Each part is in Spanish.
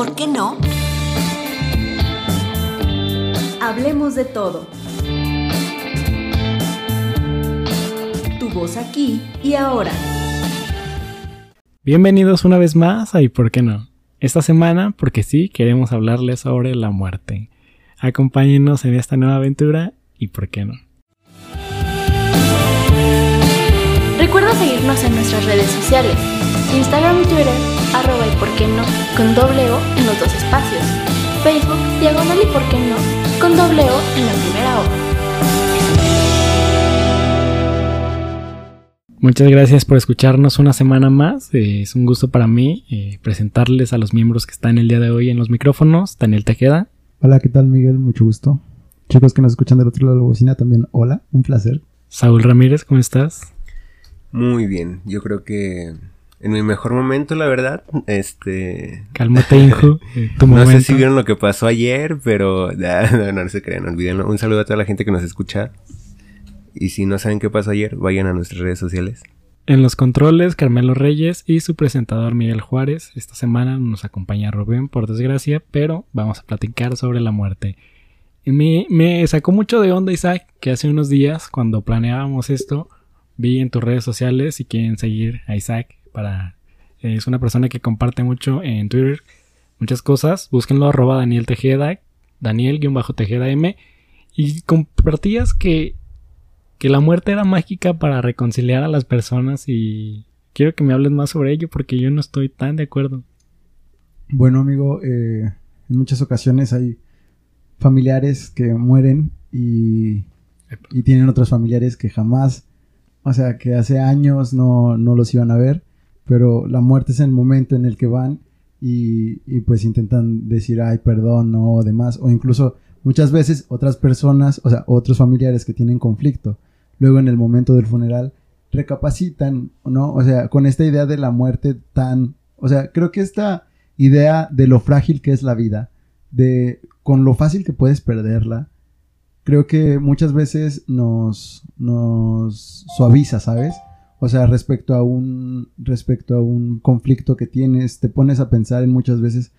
por qué no? Hablemos de todo. Tu voz aquí y ahora. Bienvenidos una vez más a ¿Y por qué no? Esta semana, porque sí, queremos hablarles sobre la muerte. Acompáñenos en esta nueva aventura y por qué no. Recuerda seguirnos en nuestras redes sociales, Instagram y Twitter, arroba y por qué no, con doble O en los dos espacios, Facebook, diagonal y por qué no, con doble O en la primera O. Muchas gracias por escucharnos una semana más. Eh, es un gusto para mí eh, presentarles a los miembros que están el día de hoy en los micrófonos. Daniel Tejeda. Hola, ¿qué tal Miguel? Mucho gusto. Chicos que nos escuchan del otro lado de la bocina también, hola, un placer. Saúl Ramírez, ¿cómo estás? Muy bien, yo creo que en mi mejor momento, la verdad, este... Cálmate, tu no momento. sé si vieron lo que pasó ayer, pero no, no, se crean, olvídenlo. Un saludo a toda la gente que nos escucha. Y si no saben qué pasó ayer, vayan a nuestras redes sociales. En los controles, Carmelo Reyes y su presentador Miguel Juárez. Esta semana nos acompaña Rubén, por desgracia, pero vamos a platicar sobre la muerte. Y me, me sacó mucho de onda, Isaac, que hace unos días, cuando planeábamos esto, vi en tus redes sociales, si quieren seguir a Isaac, para es una persona que comparte mucho en Twitter muchas cosas. Búsquenlo arroba Daniel Tejeda, Daniel-Tejeda M. Y compartías que que la muerte era mágica para reconciliar a las personas y quiero que me hables más sobre ello porque yo no estoy tan de acuerdo. Bueno, amigo, eh, en muchas ocasiones hay familiares que mueren y, y, tienen otros familiares que jamás, o sea, que hace años no, no, los iban a ver, pero la muerte es el momento en el que van y, y pues intentan decir, ay, perdón, no, o demás, o incluso muchas veces otras personas, o sea, otros familiares que tienen conflicto luego en el momento del funeral recapacitan, ¿no? O sea, con esta idea de la muerte tan, o sea, creo que esta idea de lo frágil que es la vida, de con lo fácil que puedes perderla, creo que muchas veces nos, nos suaviza, ¿sabes? O sea, respecto a un respecto a un conflicto que tienes, te pones a pensar en muchas veces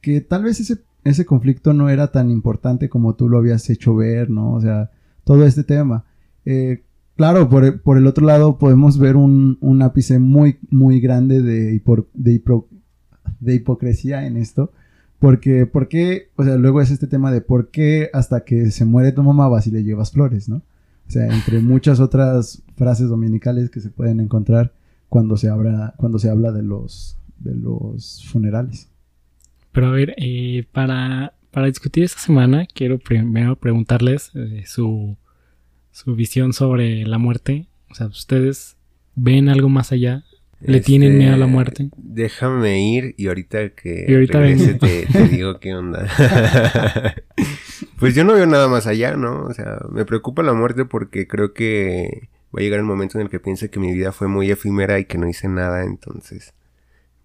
que tal vez ese, ese conflicto no era tan importante como tú lo habías hecho ver, ¿no? O sea, todo este tema. Eh, claro, por, por, el otro lado podemos ver un, un ápice muy, muy grande de, de, hipocresía en esto. Porque, ¿por qué? O sea, luego es este tema de por qué hasta que se muere tu mamá vas y le llevas flores, ¿no? O sea, entre muchas otras frases dominicales que se pueden encontrar cuando se habla, cuando se habla de los, de los funerales. Pero a ver, eh, para, para discutir esta semana, quiero primero preguntarles eh, su, su visión sobre la muerte. O sea, ¿ustedes ven algo más allá? ¿Le Este, tienen miedo a la muerte? Déjame ir y ahorita que Y ahorita regrese vengo. te, te digo qué onda. pues yo no veo nada más allá, ¿no? O sea, me preocupa la muerte porque creo que va a llegar el momento en el que piense que mi vida fue muy efímera y que no hice nada, entonces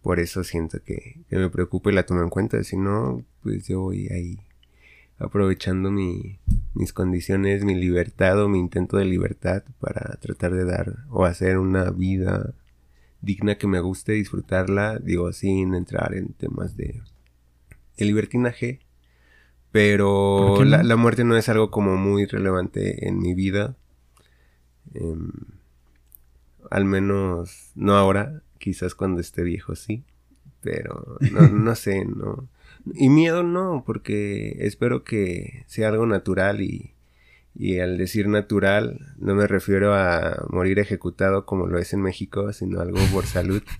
por eso siento que, que me preocupa y la tomo en cuenta. Si no, pues yo voy ahí aprovechando mi, mis condiciones, mi libertad o mi intento de libertad para tratar de dar o hacer una vida digna que me guste, disfrutarla, digo, sin entrar en temas de, de libertinaje. Pero la, la muerte no es algo como muy relevante en mi vida. Em, al menos no ahora, quizás cuando esté viejo sí. Pero no, no sé, no. Y miedo no, porque espero que sea algo natural y, y al decir natural no me refiero a morir ejecutado como lo es en México, sino algo por salud.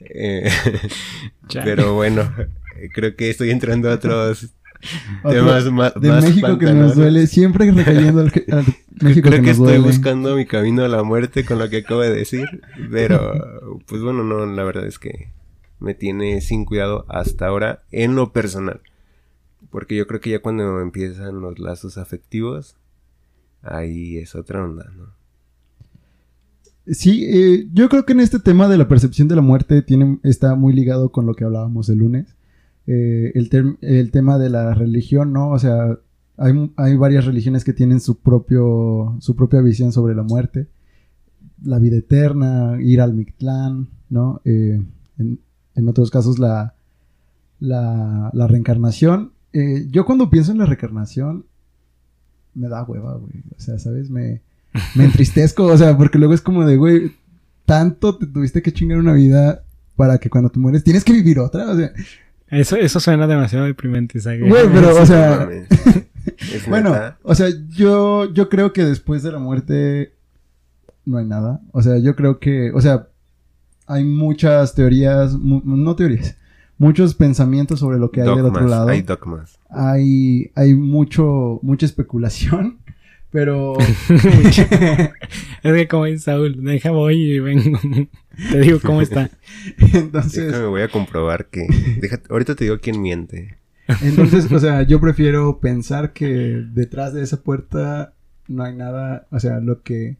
Eh, pero bueno, creo que estoy entrando a otros Otro temas más, de más México que nos duele, siempre recayendo al, al México Creo que, estoy duele. buscando mi camino a la muerte con lo que acabo de decir. Pero, pues bueno, no, la verdad es que me tiene sin cuidado hasta ahora en lo personal. Porque yo creo que ya cuando empiezan los lazos afectivos, ahí es otra onda, ¿no? Sí, eh, yo creo que en este tema de la percepción de la muerte tiene, está muy ligado con lo que hablábamos el lunes. Eh, el, el tema de la religión, ¿no? O sea, hay, hay varias religiones que tienen su, propio, su propia visión sobre la muerte. La vida eterna, ir al Mictlán, ¿no? Eh, en, en otros casos la, la, la reencarnación. Eh, yo cuando pienso en la reencarnación, me da hueva, güey. O sea, ¿sabes? Me, me entristezco, o sea, porque luego es como de, güey, tanto te tuviste que chingar una vida para que cuando te mueres tienes que vivir otra, o sea. Eso, eso suena demasiado deprimente, Isaac. Güey, pero, o sea. Es bueno, neta. o sea, yo, yo creo que después de la muerte no hay nada. O sea, yo creo que, o sea, hay muchas teorías, mu- no teorías, muchos pensamientos sobre lo que hay del otro lado. Hay dogmas. hay, hay mucho, mucha especulación, pero Es que como dice Saúl, deja voy y vengo. Te digo cómo está. entonces, Déjame, voy a comprobar que... Déjate- ahorita te digo quién miente. entonces, o sea, yo prefiero pensar que detrás de esa puerta no hay nada, o sea, lo que...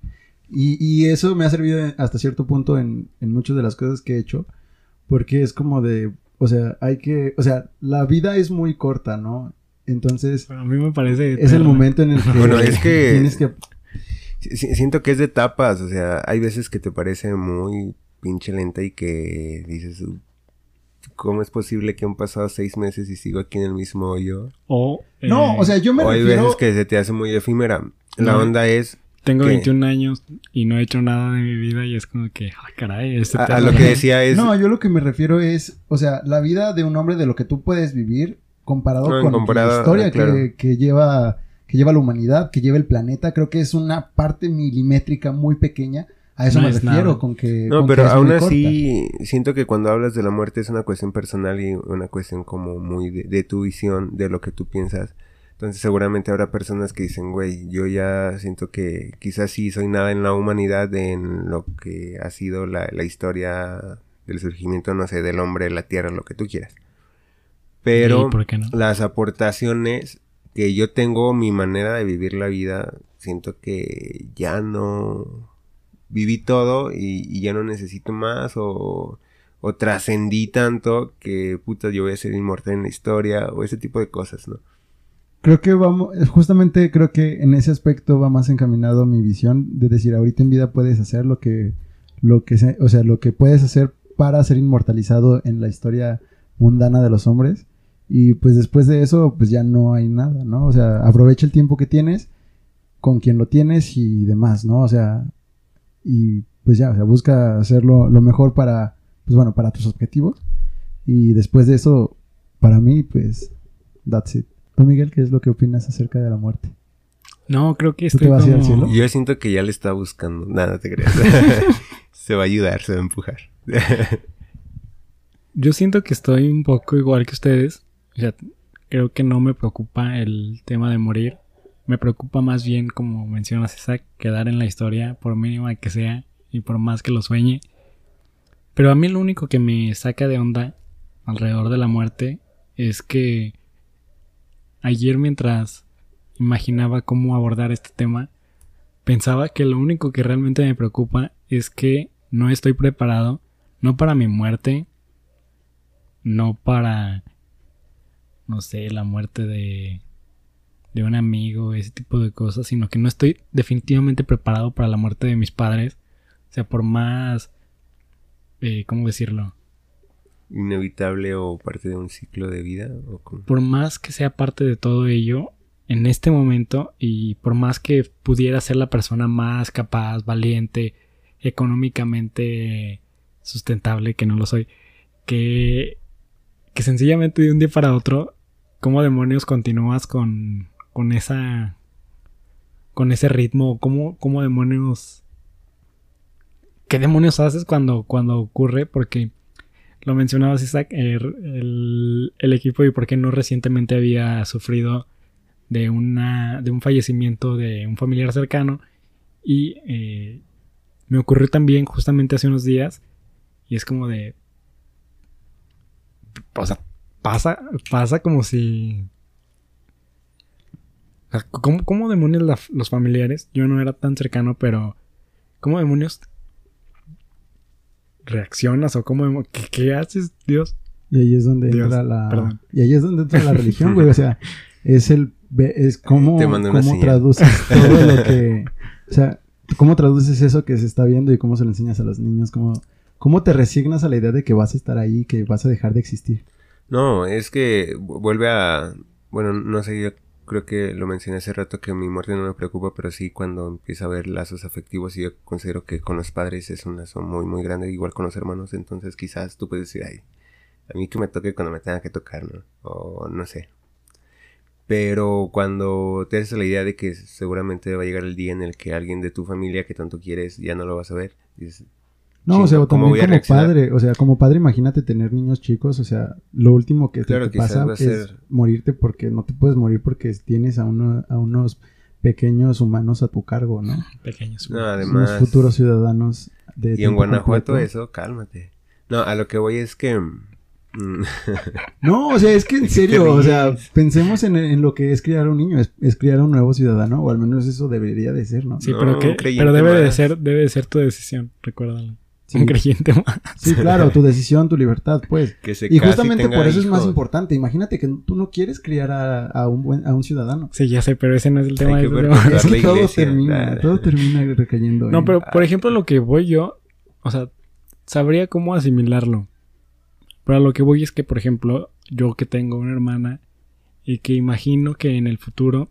Y, y eso me ha servido hasta cierto punto en, en muchas de las cosas que he hecho, porque es como de, o sea, hay que, o sea, la vida es muy corta, ¿no? Entonces, A mí me parece. es el momento en el que... Bueno, es que- Tienes que... Si- si- Siento que es de etapas, o sea, hay veces que te parece muy pinche lenta y que dices, "Uh, ¿cómo es posible que han pasado seis meses y sigo aquí en el mismo hoyo? O. No, eh, o sea, yo me O hay refiero... veces que se te hace muy efímera. La No. onda es Tengo ¿Qué? 21 años y no he hecho nada de mi vida y es como que, ah, caray, este a, a lo que decía es... No, yo lo que me refiero es, o sea, la vida de un hombre de lo que tú puedes vivir comparado No, con comparado, la historia ah, claro. que, que lleva que lleva la humanidad, que lleva el planeta, creo que es una parte milimétrica muy pequeña. A eso No me es refiero nada. con que No, con pero que es aún muy así siento que cuando hablas de la muerte es una cuestión personal y una cuestión como muy de, de tu visión, de lo que tú piensas. Entonces seguramente habrá personas que dicen, güey, yo ya siento que quizás sí soy nada en la humanidad, en lo que ha sido la, la historia del surgimiento, no sé, del hombre, la tierra, lo que tú quieras. Pero ¿Y por qué no? las aportaciones que yo tengo, mi manera de vivir la vida, siento que ya no viví todo y, y ya no necesito más o, o trascendí tanto que puta yo voy a ser inmortal en la historia o ese tipo de cosas, ¿no? Creo que vamos, justamente creo que en ese aspecto va más encaminado mi visión de decir, ahorita en vida puedes hacer lo que, lo que, se- o sea, lo que puedes hacer para ser inmortalizado en la historia mundana de los hombres. Y pues después de eso, pues ya no hay nada, ¿no? O sea, aprovecha el tiempo que tienes con quien lo tienes y demás, ¿no? O sea, y pues ya, o sea, busca hacerlo lo mejor para, pues bueno, para tus objetivos. Y después de eso, para mí, pues, that's it. ¿Tú, Miguel, qué es lo que opinas acerca de la muerte? No, creo que ¿Tú te estoy vas al cielo? Yo siento que ya le está buscando, nada, no te creas. se va a ayudar, se va a empujar. Yo siento que estoy un poco igual que ustedes. O sea, creo que no me preocupa el tema de morir. Me preocupa más bien, como mencionas, Isaac, quedar en la historia, por mínima que sea y por más que lo sueñe. Pero a mí lo único que me saca de onda alrededor de la muerte es que ayer mientras imaginaba cómo abordar este tema, pensaba que lo único que realmente me preocupa es que no estoy preparado, no para mi muerte, no para, no sé, la muerte de, de un amigo, ese tipo de cosas, sino que no estoy definitivamente preparado para la muerte de mis padres. O sea, por más, eh, ¿cómo decirlo? Inevitable o parte de un ciclo de vida. O Por más que sea parte de todo ello, en este momento, y por más que pudiera ser la persona más capaz, valiente, económicamente sustentable, que no lo soy, que, que sencillamente de un día para otro, ¿cómo demonios continúas con, con esa... con ese ritmo? ¿Cómo, cómo demonios... ¿Qué demonios haces cuando, cuando ocurre? Porque lo mencionabas, Isaac, el, el- el equipo y por qué no recientemente había sufrido de, una, de un fallecimiento de un familiar cercano. Y eh, me ocurrió también justamente hace unos días. Y es como de... O sea, pasa, pasa como si... o sea, ¿Cómo, cómo demonios la- los familiares? Yo no era tan cercano, pero... ¿Cómo demonios reaccionas o cómo... ¿Qué, qué haces, Dios? Y ahí es donde Dios, entra la perdón. y ahí es donde entra la religión, güey, o sea, es el es cómo cómo traduces todo lo que, o sea, cómo traduces eso que se está viendo y cómo se lo enseñas a los niños, cómo cómo te resignas a la idea de que vas a estar ahí, que vas a dejar de existir. No, es que vuelve a... Bueno, no sé, yo creo que lo mencioné hace rato que mi muerte no me preocupa, pero sí cuando empieza a ver lazos afectivos y yo considero que con los padres es un lazo muy, muy grande, igual con los hermanos, entonces quizás tú puedes decir, ay, a mí que me toque cuando me tenga que tocar, ¿no? O no sé. Pero cuando te haces la idea de que seguramente va a llegar el día en el que alguien de tu familia que tanto quieres ya no lo vas a ver, dices, No, o sea, ¿cómo también voy a como reaccionar? padre, o sea, como padre imagínate tener niños chicos, o sea, lo último que te- Claro, te quizás pasa a es ser- morirte porque no te puedes morir porque tienes a, uno, a unos pequeños humanos a tu cargo, ¿no? Pequeños. no, Unos además... futuros ciudadanos de Y en Guanajuato completo. eso, cálmate. No, a lo que voy es que... mm, No, o sea, es que en ¿Qué serio, o sea, pensemos en, en lo que es criar un niño, es, es criar un nuevo ciudadano, o al menos eso debería de ser, ¿no? Sí, No, pero, que, pero debe de ser, debe de ser tu decisión, recuérdalo. Sí. Un creyente más. Sí, claro, tu decisión, tu libertad, pues. que se Y justamente por eso es más importante. Imagínate que tú no quieres criar a, a un buen, a un ciudadano. Sí, ya sé, pero ese no es el tema. Hay que por Es que todo iglesia, termina, todo termina recayendo. No, en- pero por ejemplo, lo que voy yo, o sea, sabría cómo asimilarlo. Pero a lo que voy es que, por ejemplo, yo que tengo una hermana y que imagino que en el futuro,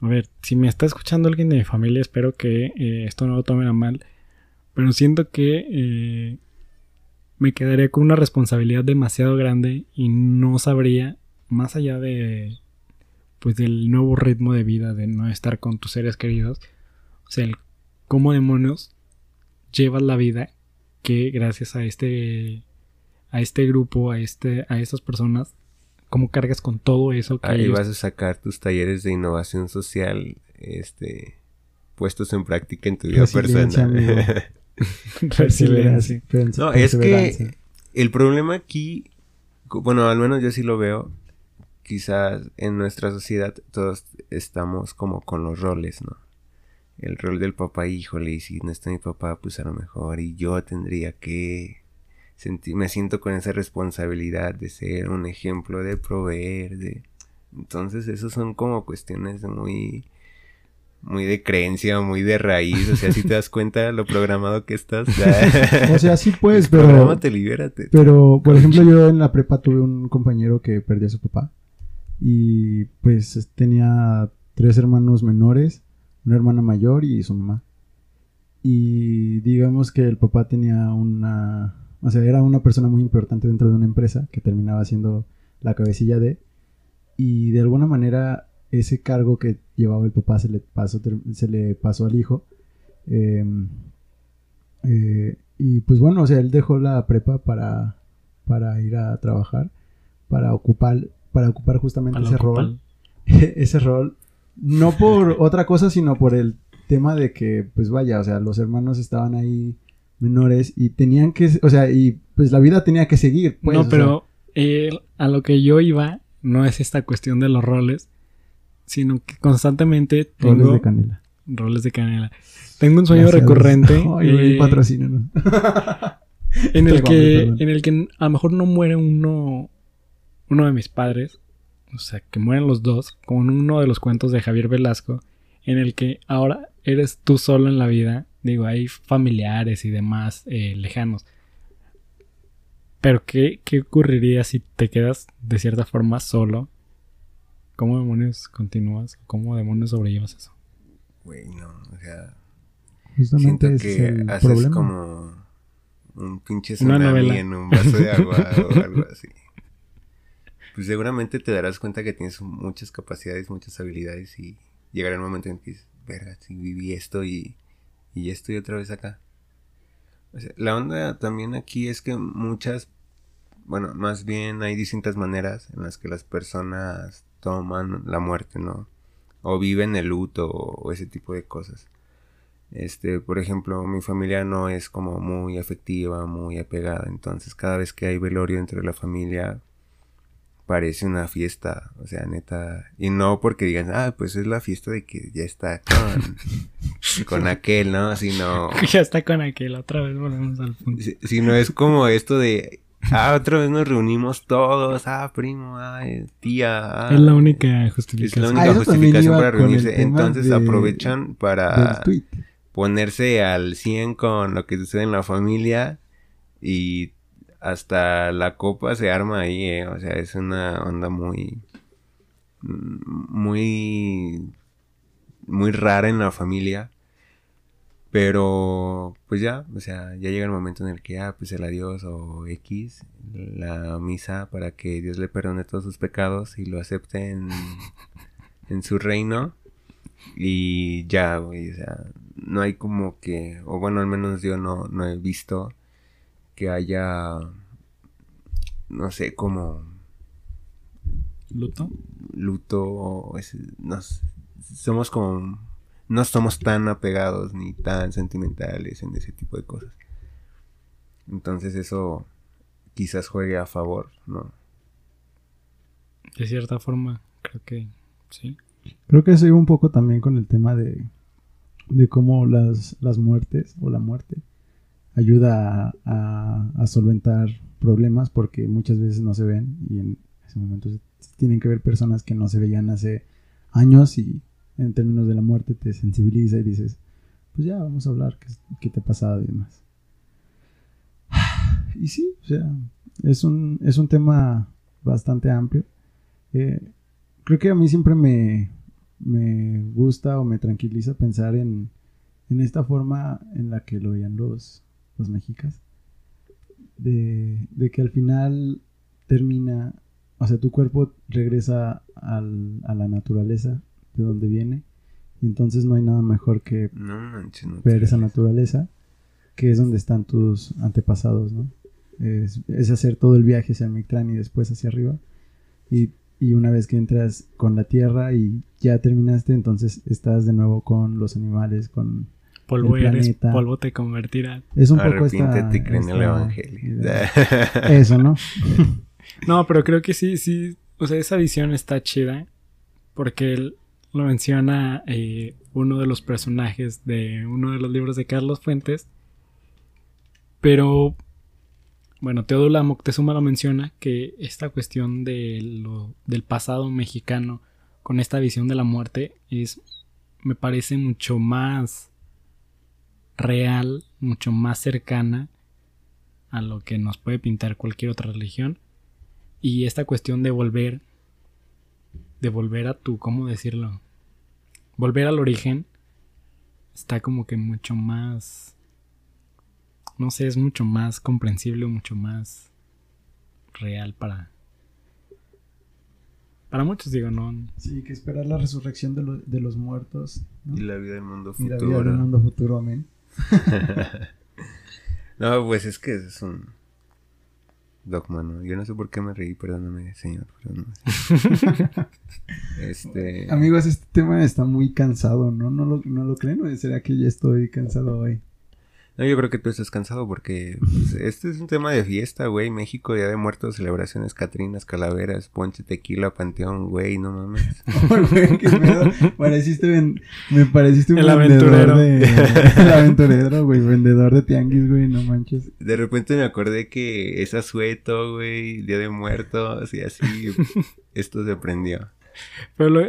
a ver, si me está escuchando alguien de mi familia, espero que eh, esto no lo tomen a mal, pero siento que eh, me quedaría con una responsabilidad demasiado grande y no sabría, más allá de, pues del nuevo ritmo de vida, de no estar con tus seres queridos, o sea, el cómo demonios llevas la vida que gracias a este a este grupo, a este a estas personas, cómo cargas con todo eso que Ahí ellos- vas a sacar tus talleres de innovación social, este, puestos en práctica en tu vida personal. Resiliencia. No, es que el problema aquí, bueno, al menos yo sí lo veo, quizás en nuestra sociedad todos estamos como con los roles, ¿no? El rol del papá, híjole, y si no está mi papá, pues a lo mejor, y yo tendría que sentir, me siento con esa responsabilidad de ser un ejemplo, de proveer, de... Entonces, esos son como cuestiones muy muy de creencia, muy de raíz, o sea, si te das cuenta lo programado que estás. O sea, sí pues, pero... Prográmate, libérate. Pero, por ejemplo, yo en la prepa tuve un compañero que perdió a su papá. Y pues es- tenía tres hermanos menores, una hermana mayor y su mamá. Y digamos que el papá tenía una... O sea, era una persona muy importante dentro de una empresa que terminaba siendo la cabecilla de... Y de alguna manera ese cargo que llevaba el papá se le pasó, se le pasó al hijo. Em, eh, y pues bueno, o sea, él dejó la prepa para, para ir a trabajar, para ocupar, para ocupar justamente para ese ocupar- rol. ese rol. No por otra cosa, sino por el tema de que, pues vaya, o sea, los hermanos estaban ahí menores y tenían que, o sea, y pues la vida tenía que seguir. Pues, no, o sea, pero eh, a lo que yo iba no es esta cuestión de los roles, sino que constantemente roles tengo de canela. roles de canela. Tengo un sueño Gracias. recurrente eh, en el que en el que a lo mejor no muere uno uno de mis padres, o sea, que mueren los dos, como en uno de los cuentos de Javier Velasco, en el que ahora eres tú solo en la vida. Digo, hay familiares y demás eh, lejanos. Pero ¿qué, ¿qué ocurriría si te quedas de cierta forma solo? ¿Cómo demonios continúas? ¿Cómo demonios sobrellevas eso? Güey, no, o sea, Justamente siento ese es que el haces problema. como un pinche Una tsunami en un vaso de agua o algo así. Pues seguramente te darás cuenta que tienes muchas capacidades, muchas habilidades y llegará el momento en que dices, verga, si viví esto y, y ya estoy otra vez acá. O sea, la onda también aquí es que muchas, bueno, más bien hay distintas maneras en las que las personas toman la muerte, ¿no? O viven el luto o, o ese tipo de cosas. Este, por ejemplo, mi familia no es como muy afectiva, muy apegada, entonces cada vez que hay velorio entre la familia parece una fiesta, o sea, neta, y no porque digan, ah, pues es la fiesta de que ya está con, con aquel, ¿no? Sino, ya está con aquel, otra vez volvemos al punto. si- sino es como esto de, ah, otra vez nos reunimos todos, ah, primo, ah, tía, ah, es la única es justificación. la Ah, única también justificación para reunirse, entonces de- aprovechan para ponerse al 100 con lo que sucede en la familia y hasta la copa se arma ahí, ¿eh? O sea, es una onda muy... Muy... Muy rara en la familia. Pero, pues ya, o sea, ya llega el momento en el que, ah, pues el adiós o X, la misa para que Dios le perdone todos sus pecados y lo acepte en, en su reino. Y ya, güey, o sea, no hay como que, o bueno, al menos yo no, no he visto que haya, no sé, como... ¿Luto? Luto, nos, somos como no somos tan apegados ni tan sentimentales en ese tipo de cosas. Entonces eso quizás juegue a favor, ¿no? De cierta forma, creo que sí. Creo que eso iba un poco también con el tema de, de cómo las, las muertes o la muerte ayuda a, a, solventar problemas porque muchas veces no se ven y en ese momento tienen que ver personas que no se veían hace años y en términos de la muerte te sensibiliza y dices, pues ya vamos a hablar qué, te ha pasado y demás. Y sí, o sea, es un, es un tema bastante amplio. Eh, creo que a mí siempre me, me gusta o me tranquiliza pensar en, en esta forma en la que lo veían los, los mexicas. De, de, que al final termina, o sea, tu cuerpo regresa a la naturaleza de dónde viene. Y entonces no hay nada mejor que ver esa naturaleza, que es donde están tus antepasados, ¿no? Es, hacer todo el viaje hacia Mictlán y después hacia arriba. Y, y, una vez que entras con la tierra y ya terminaste, entonces estás de nuevo con los animales, con polvo el planeta. polvo te convertirá. Es un poco esta, en el evangelio. Eso, ¿no? no, pero creo que sí, sí, o sea, esa visión está chida porque el, lo menciona eh, uno de los personajes de uno de los libros de Carlos Fuentes. Pero, bueno, Teodula Moctezuma lo menciona que esta cuestión de lo, del pasado mexicano con esta visión de la muerte es, me parece mucho más real, mucho más cercana a lo que nos puede pintar cualquier otra religión. Y esta cuestión de volver, de volver a tu, ¿cómo decirlo? volver al origen está como que mucho más, no sé, es mucho más comprensible, mucho más real para... Para muchos digo, no. Sí, que esperar la resurrección de, de los muertos. Y la vida del mundo futuro. Y la vida del mundo futuro, amén. no, pues es que es un dogma, ¿no? Yo no sé por qué me reí, perdóname, señor. este... Amigos, este tema está muy cansado, ¿no? ¿No lo, no lo creen o será que ya estoy cansado hoy? No, yo creo que tú estás cansado porque pues, este es un tema de fiesta, güey. México, Día de Muertos, celebraciones, Catrinas, Calaveras, Ponche, Tequila, Panteón, güey, no mames. güey, qué pedo. Pareciste me pareciste un el vendedor de... el aventurero, güey, vendedor de tianguis, güey, no manches. De repente me acordé que es asueto, güey, Día de Muertos y así. esto se prendió. Pero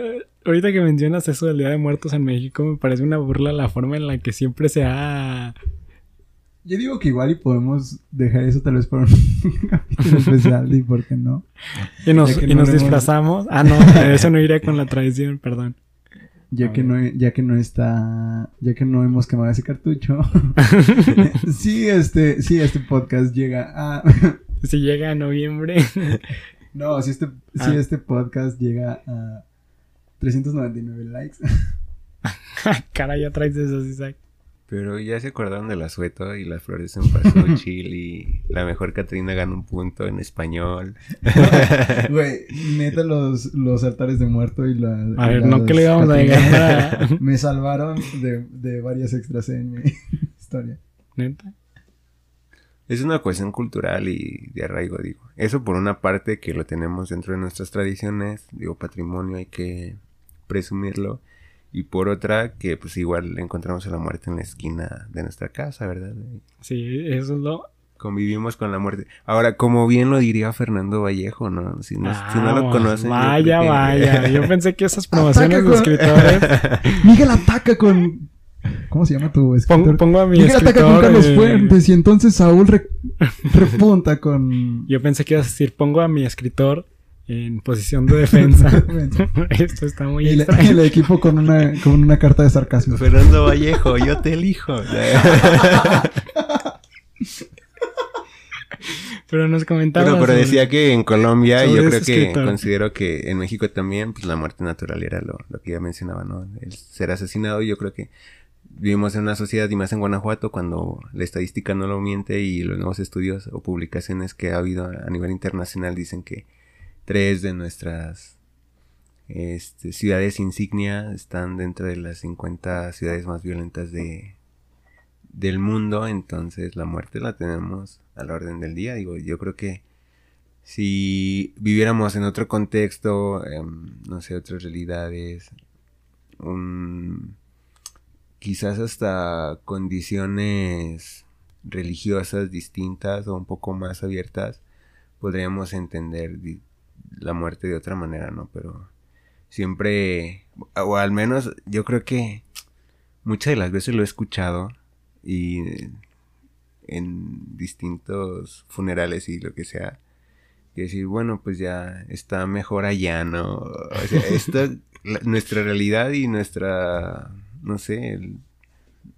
ahorita que mencionas eso del Día de Muertos en México, me parece una burla la forma en la que siempre se ha yo digo que igual y podemos dejar eso tal vez para un capítulo especial y por qué no. Y nos, y nos disfrazamos. Ah, no, eso no iría con la tradición, perdón. Ya que, no, ya que no está, ya que no hemos quemado ese cartucho. sí, este, sí, este podcast llega a... si llega a noviembre. no, si este, si ah. este podcast llega a 399 likes. Cara, ya traes eso, Isaac. Pero ya se acordaron del asueto y las flores en paso y la mejor Catrina gana un punto en español. Güey, neta los, los altares de muerto y la... A ver, no que le íbamos a ganar. Me salvaron de, de varias extras en mi historia. ¿Neta? Es una cuestión cultural y de arraigo, digo. Eso por una parte que lo tenemos dentro de nuestras tradiciones, digo, patrimonio, hay que presumirlo y por otra que pues igual encontramos a la muerte en la esquina de nuestra casa, ¿verdad? Sí, eso es lo... Convivimos con la muerte. Ahora, como bien lo diría Fernando Vallejo, ¿no? Si no, si no lo ah, conocen... Vaya, vaya. Yo pensé que esas promociones de escritores... Miguel ataca con ¿Cómo se llama tu escritor? pongo a mi Miguel ataca con escritor. Carlos eh, Fuentes y entonces Saúl re- repunta con... Yo pensé que ibas a decir, pongo a mi escritor en posición de defensa. Esto está muy el, extraño. el equipo con una, con una carta de sarcasmo. Fernando Vallejo, yo te elijo. Pero nos comentaba. Pero decía que en Colombia, yo creo que escritor. considero que en México también, pues la muerte natural era lo, lo que ya mencionaba, ¿no? El ser asesinado, yo creo que vivimos en una sociedad, y más en Guanajuato, cuando la estadística no lo miente y los nuevos estudios o publicaciones que ha habido a nivel internacional dicen que tres de nuestras este, ciudades insignia están dentro de las 50 ciudades más violentas de, del mundo, entonces la muerte la tenemos a la orden del día. Digo, yo creo que si viviéramos en otro contexto, em, no sé, otras realidades, un- quizás hasta condiciones religiosas distintas o un poco más abiertas, podríamos entender la muerte de otra manera, ¿no? Pero siempre, o al menos yo creo que muchas de las veces lo he escuchado y en distintos funerales y lo que sea. Y decir, bueno, pues ya está mejor allá, ¿no? O sea, esta, la- nuestra realidad y nuestra, no sé, el-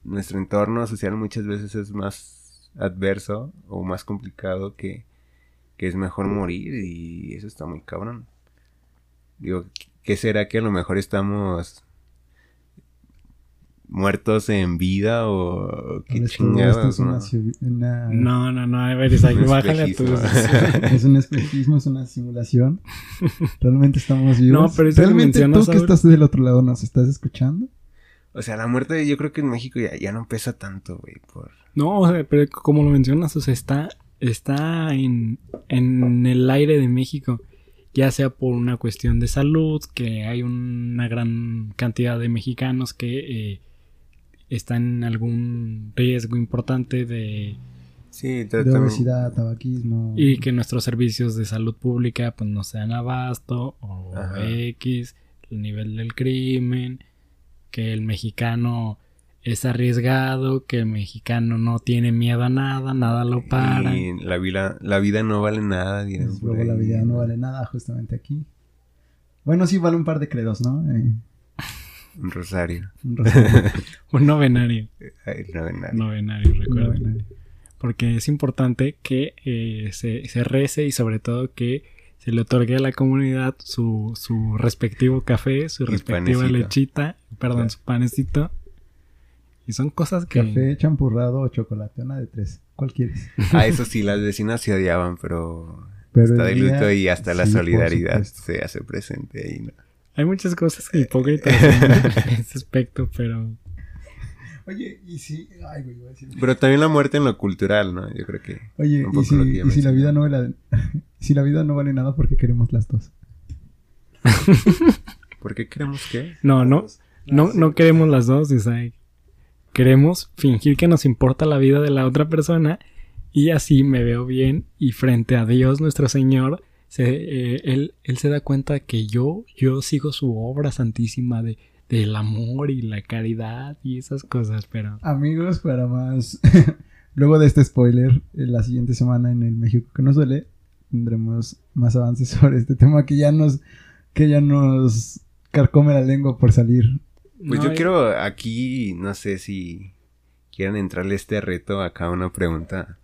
nuestro entorno social muchas veces es más adverso o más complicado que, que es mejor morir y eso está muy cabrón. Digo, ¿qué será que a lo mejor estamos muertos en vida o qué chingados, es una, ¿no? una- No, no, no, a ver, Isaac, bájale a tu. espejismo. es un espejismo, es una simulación. Realmente estamos vivos. No, pero Realmente tú que estás del otro lado nos estás escuchando. O sea, la muerte yo creo que en México ya, ya no pesa tanto, güey, por... No, o sea, pero como lo mencionas, o sea, está, está en, en el aire de México, ya sea por una cuestión de salud, que hay una gran cantidad de mexicanos que eh, están en algún riesgo importante de Sí, De obesidad, tabaquismo. y que nuestros servicios de salud pública pues no sean abasto o Ajá. X, el nivel del crimen, que el mexicano es arriesgado, que el mexicano no tiene miedo a nada, nada lo para. Y la vida, la vida no vale nada, dirán Pues por luego la vida no vale nada justamente aquí. Bueno, sí vale un par de credos, ¿no? Eh, Un rosario. un rosario, Un novenario, Ay, nada. novenario, novenario. Porque es importante que eh, se, se rece y sobre todo que se le otorgue a la comunidad su, su respectivo café, su Y respectiva panecito. lechita, perdón, Claro. su panecito. Y son cosas que... Café, champurrado o chocolate, una de tres. ¿Cuál quieres? Ah, eso sí, las vecinas se odiaban, pero, Pero está de luto y hasta la sí, solidaridad se hace presente ahí, ¿no? Hay muchas cosas hipócritas en ese aspecto, pero... Oye, y si... Ay, güey, iba a decir... Pero también la muerte en lo cultural, ¿no? Yo creo que... Oye, un y poco si, lo que ya y si la vida no vale... si la vida no vale nada porque queremos las dos. ¿Por qué creemos que? No, no, no, no queremos las dos, Isaac. Queremos fingir que nos importa la vida de la otra persona y así me veo bien y frente a Dios nuestro Señor, se, eh, él, él se da cuenta que yo, yo sigo su obra santísima de, del amor y la caridad y esas cosas, pero... Amigos, para más... Luego de este spoiler, eh, la siguiente semana en el México que nos duele, tendremos más avances sobre este tema que ya nos... que ya nos carcome la lengua por salir. Pues No, yo quiero aquí, no sé si quieran entrarle este reto acá una pregunta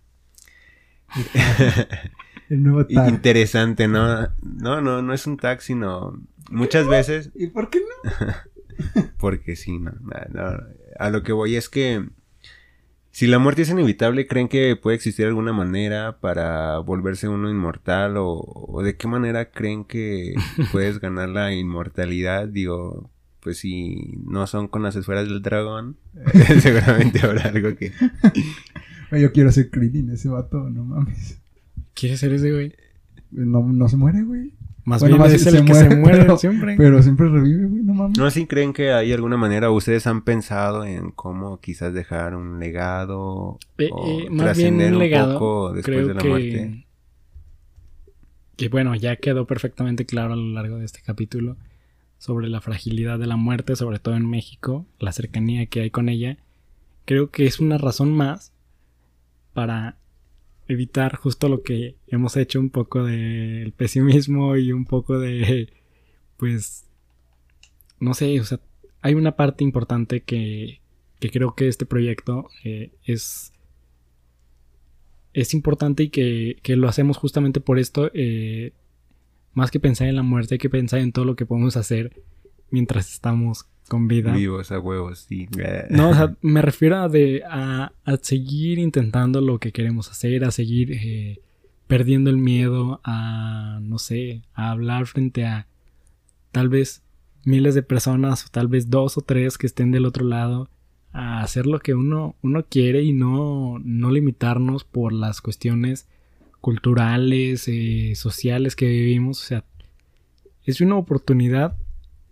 El nuevo tag. interesante, ¿no? No, no, no es un tag, sino muchas veces ¿Y por qué no? Porque sí, no. A lo que voy es que si la muerte es inevitable, ¿creen que puede existir alguna manera para volverse uno inmortal? ¿O, o de qué manera creen que puedes ganar la inmortalidad? Digo, pues si no son con las esferas del dragón, seguramente habrá algo que... Yo quiero ser Krillin, ese vato, no mames. ¿Quieres ser ese güey? No, no se muere, güey. Más Bueno, bien más es el se que muere, se muere pero- siempre. Pero siempre revive, güey, no mames. ¿No si creen que hay alguna manera? ¿Ustedes han pensado en cómo quizás dejar un legado? Eh, o eh, más bien trascender un un legado, poco después creo de la que, muerte? que bueno, ya quedó perfectamente claro a lo largo de este capítulo sobre la fragilidad de la muerte, sobre todo en México, la cercanía que hay con ella, creo que es una razón más para evitar justo lo que hemos hecho un poco del pesimismo y un poco de pues no sé, o sea, hay una parte importante que, que creo que este proyecto eh, es es importante y que, que, lo hacemos justamente por esto eh, más que pensar en la muerte hay que pensar en todo lo que podemos hacer mientras estamos con vida. Vivos a huevos, sí. No, o sea, me refiero a, de, a, a, seguir intentando lo que queremos hacer, a seguir eh, perdiendo el miedo, a, no sé, a hablar frente a tal vez miles de personas o tal vez dos o tres que estén del otro lado, a hacer lo que uno, uno quiere y no, no limitarnos por las cuestiones culturales, eh, sociales que vivimos. O sea, es una oportunidad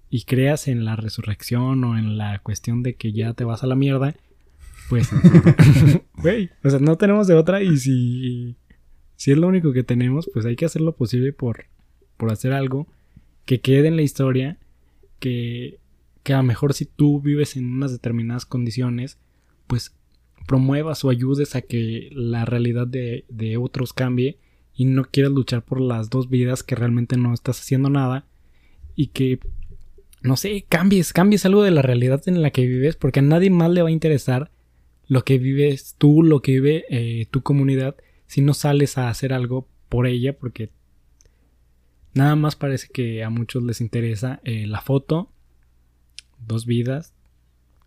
y creas en la resurrección o en la cuestión de que ya te vas a la mierda, pues, güey, o sea, no tenemos de otra y si, si es lo único que tenemos, pues hay que hacer lo posible por, por hacer algo que quede en la historia, que, que a lo mejor si tú vives en unas determinadas condiciones, pues promuevas o ayudes a que la realidad de, de otros cambie y no quieras luchar por las dos vidas que realmente no estás haciendo nada y que no sé, cambies, cambies algo de la realidad en la que vives, porque a nadie más le va a interesar lo que vives tú, lo que vive eh, tu comunidad, si no sales a hacer algo por ella, porque nada más parece que a muchos les interesa eh, la foto, dos vidas,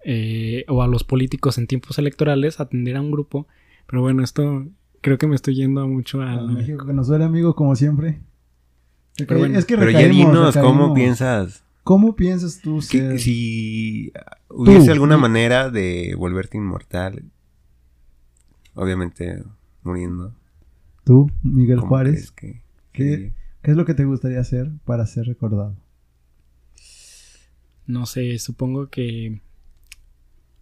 eh, o a los políticos en tiempos electorales atender a un grupo, pero bueno, esto creo que me estoy yendo mucho a... México que nos duele amigo como siempre. Pero, bueno, es que pero ya dinos, ¿cómo piensas? ¿Cómo piensas tú ser... si hubiese alguna manera de volverte inmortal, obviamente muriendo. ¿Tú, Miguel Juárez? Que, ¿Qué, ¿Qué es lo que te gustaría hacer para ser recordado? No sé, supongo que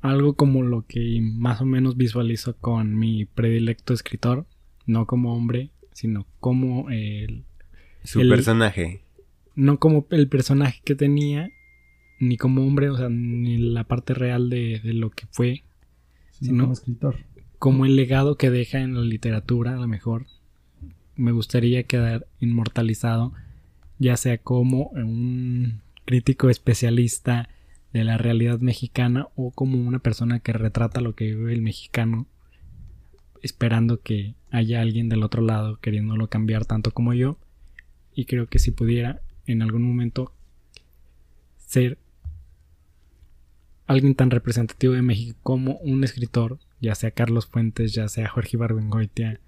algo como lo que más o menos visualizo con mi predilecto escritor, no como hombre, sino como el... Su personaje no como el personaje que tenía, ni como hombre, o sea, ni la parte real de, lo que fue, sino, como escritor. Como el legado que deja en la literatura, a lo mejor. Me gustaría quedar inmortalizado, ya sea como un crítico especialista de la realidad mexicana o como una persona que retrata lo que vive el mexicano, esperando que haya alguien del otro lado queriéndolo cambiar tanto como yo. Y creo que si pudiera, en algún momento ser alguien tan representativo de México como un escritor, ya sea Carlos Fuentes, ya sea Jorge Ibargüengoitia,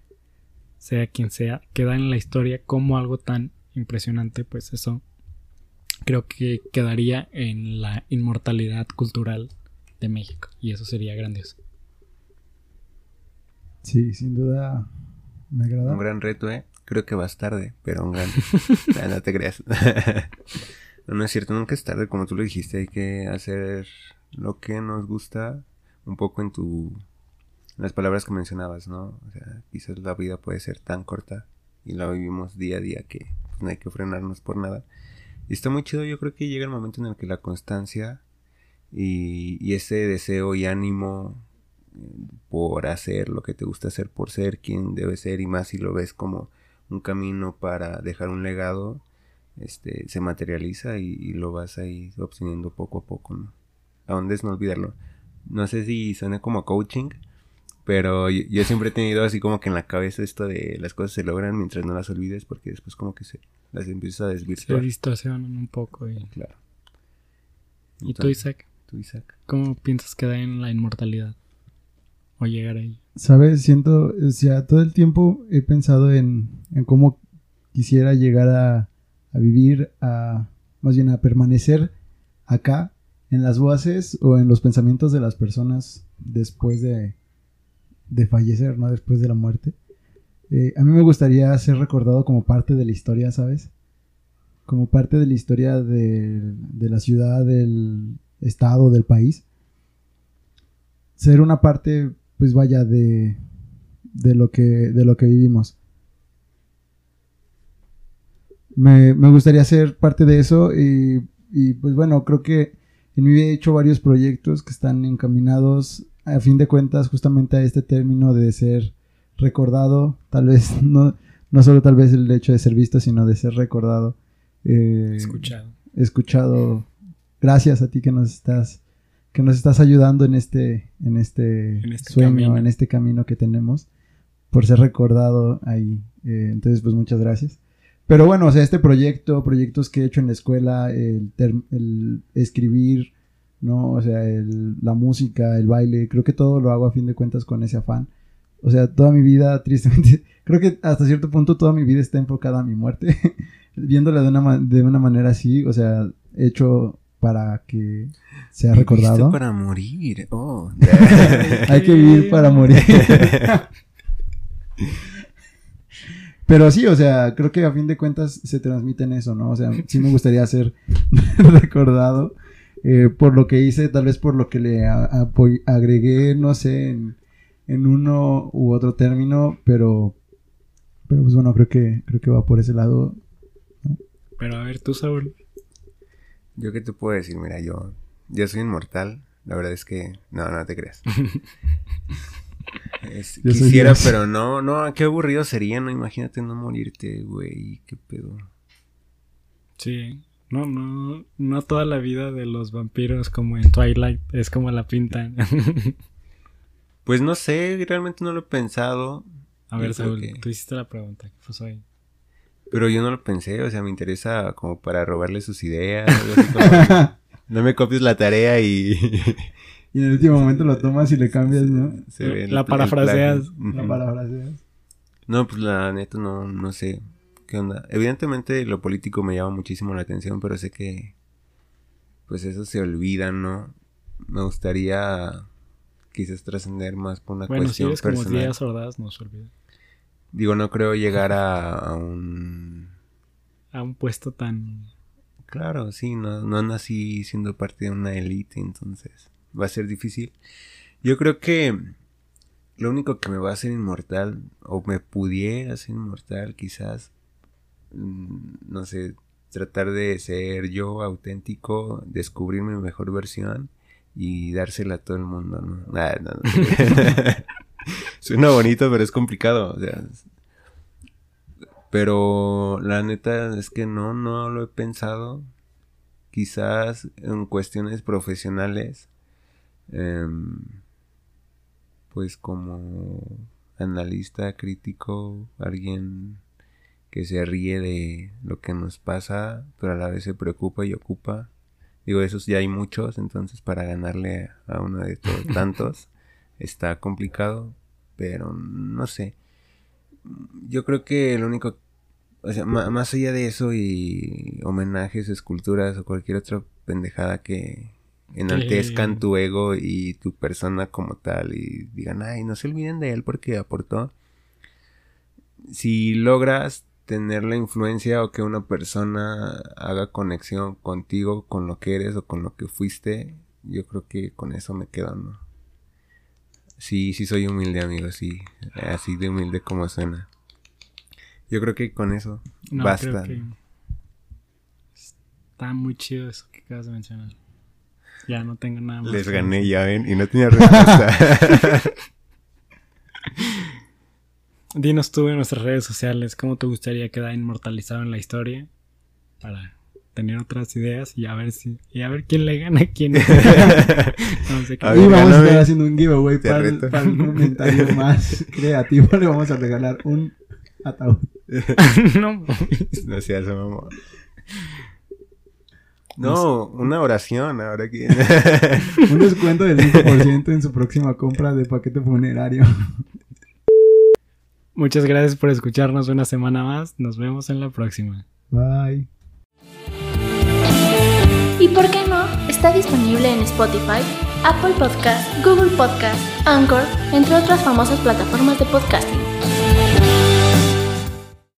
sea quien sea, queda en la historia como algo tan impresionante, pues eso creo que quedaría en la inmortalidad cultural de México y eso sería grandioso. Sí, sin duda me agrada. Un gran reto, ¿eh? Creo que vas tarde, pero un gran... no, te creas. no, es cierto, nunca es tarde, como tú lo dijiste, hay que hacer lo que nos gusta un poco en tu... las palabras que mencionabas, ¿no? O sea, quizás la vida puede ser tan corta y la vivimos día a día que pues, no hay que frenarnos por nada. Y está muy chido, yo creo que llega el momento en el que la constancia y, y ese deseo y ánimo eh, por hacer lo que te gusta hacer, por ser quien debe ser y más si lo ves como un camino para dejar un legado, este, se materializa y, lo vas ahí obteniendo poco a poco, ¿no? A dónde es no olvidarlo. No sé si suena como coaching, pero yo, siempre he tenido así como que en la cabeza esto de las cosas se logran mientras no las olvides, porque después como que se las empiezas a desvirtuar. Se distorsionan un poco. Y... Claro. ¿Y tú, Isaac? Tú, Isaac. ¿Cómo piensas quedar en la inmortalidad? O llegar ahí. ¿Sabes? Siento, o sea, todo el tiempo he pensado en, en cómo quisiera llegar a, a, vivir, a, más bien a permanecer acá, en las voces o en los pensamientos de las personas después de, de fallecer, ¿no? Después de la muerte. Eh, a mí me gustaría ser recordado como parte de la historia, ¿sabes? Como parte de la historia de, de la ciudad, del estado, del país. Ser una parte pues vaya, de, de, lo, que, de lo que vivimos. Me, gustaría ser parte de eso y, y pues bueno, creo que en mi vida he hecho varios proyectos que están encaminados a fin de cuentas justamente a este término de ser recordado, tal vez no, no solo tal vez el hecho de ser visto, sino de ser recordado. eh, Escuchado. escuchado. Gracias a ti que nos estás que nos estás ayudando en este en este, En este sueño, camino. en este camino que tenemos por ser recordado ahí. Eh, entonces, pues muchas gracias. Pero bueno, o sea, este proyecto, proyectos que he hecho en la escuela, el, el escribir, ¿no? O sea, el- la música, el baile, creo que todo lo hago a fin de cuentas con ese afán. O sea, toda mi vida, tristemente, creo que hasta cierto punto toda mi vida está enfocada a mi muerte. Viéndola de una, de una manera así, o sea, hecho para que sea Viviste recordado. para morir. Oh. Hay que vivir para morir. Pero sí, o sea, creo que a fin de cuentas se transmite en eso, ¿no? O sea, sí me gustaría ser recordado eh, por lo que hice, tal vez por lo que le agregué, no sé, en, en uno u otro término, pero, pero pues bueno, creo que, creo que va por ese lado. Pero a ver, tú, Saúl. Yo qué te puedo decir, mira, yo, yo soy inmortal. La verdad es que, no, no te creas. Es- quisiera, pero no, no, qué aburrido sería, ¿no? Imagínate no morirte, güey, qué pedo. Sí. No, no, no toda la vida de los vampiros como en Twilight es como la pintan. Pues no sé, realmente no lo he pensado, A ver, Saúl, que- tú hiciste la pregunta. ¿Qué pasó ahí? pero yo no lo pensé, o sea, me interesa como para robarle sus ideas, como, no me copies la tarea y... Y en el último momento lo tomas y le cambias, ¿no? se ve La el parafraseas. La parafraseas. No, pues la neta no, no sé qué onda. Evidentemente lo político me llama muchísimo la atención, pero sé que pues eso se olvida, ¿no? Me gustaría quizás trascender más por una Bueno, si cuestión eres como personal. Díaz Ordaz, no se olvide. Digo, no creo llegar a, a un... A un puesto tan... Claro, sí, no, no nací siendo parte de una élite, entonces va a ser difícil. Yo creo que lo único que me va a hacer inmortal, o me pudiera hacer inmortal quizás, no sé, tratar de ser yo auténtico, descubrir mi mejor versión y dársela a todo el mundo, ¿no? Nah, no, no. Suena bonito, pero es complicado, o sea, pero la neta es que no, no lo he pensado. Quizás en cuestiones profesionales, em, pues como analista, crítico, alguien que se ríe de lo que nos pasa, pero a la vez se preocupa y ocupa. Digo, esos ya hay muchos, entonces para ganarle a uno de todos tantos está complicado, pero no sé. Yo creo que lo único, o sea, más allá de eso y homenajes, esculturas o cualquier otra pendejada que enaltezcan tu ego y tu persona como tal y digan, ay, no se olviden de él porque aportó. Si logras tener la influencia o que una persona haga conexión contigo, con lo que eres o con lo que fuiste, yo creo que con eso me quedo, ¿no? Sí, sí soy humilde, amigo, sí. Así de humilde como suena. Yo creo que con eso No, basta. creo que está muy chido eso que acabas de mencionar. Ya no tengo nada más. Les gané, ya ven, y no tenía respuesta. Dinos tú en nuestras redes sociales cómo te gustaría quedar inmortalizado en la historia para tener otras ideas y a ver si y a ver quién le gana a quién. no sé qué. A Y vamos a estar haciendo un giveaway para, para un comentario más creativo. Le vamos a regalar un ataúd. no, no seas mamón. No, una oración ahora que... Un descuento del 5% en su próxima compra de paquete funerario. Muchas gracias por escucharnos una semana más. Nos vemos en la próxima. Bye. ¿Y por qué no? Está disponible en Spotify, Apple Podcast, Google Podcast, Anchor, entre otras famosas plataformas de podcasting.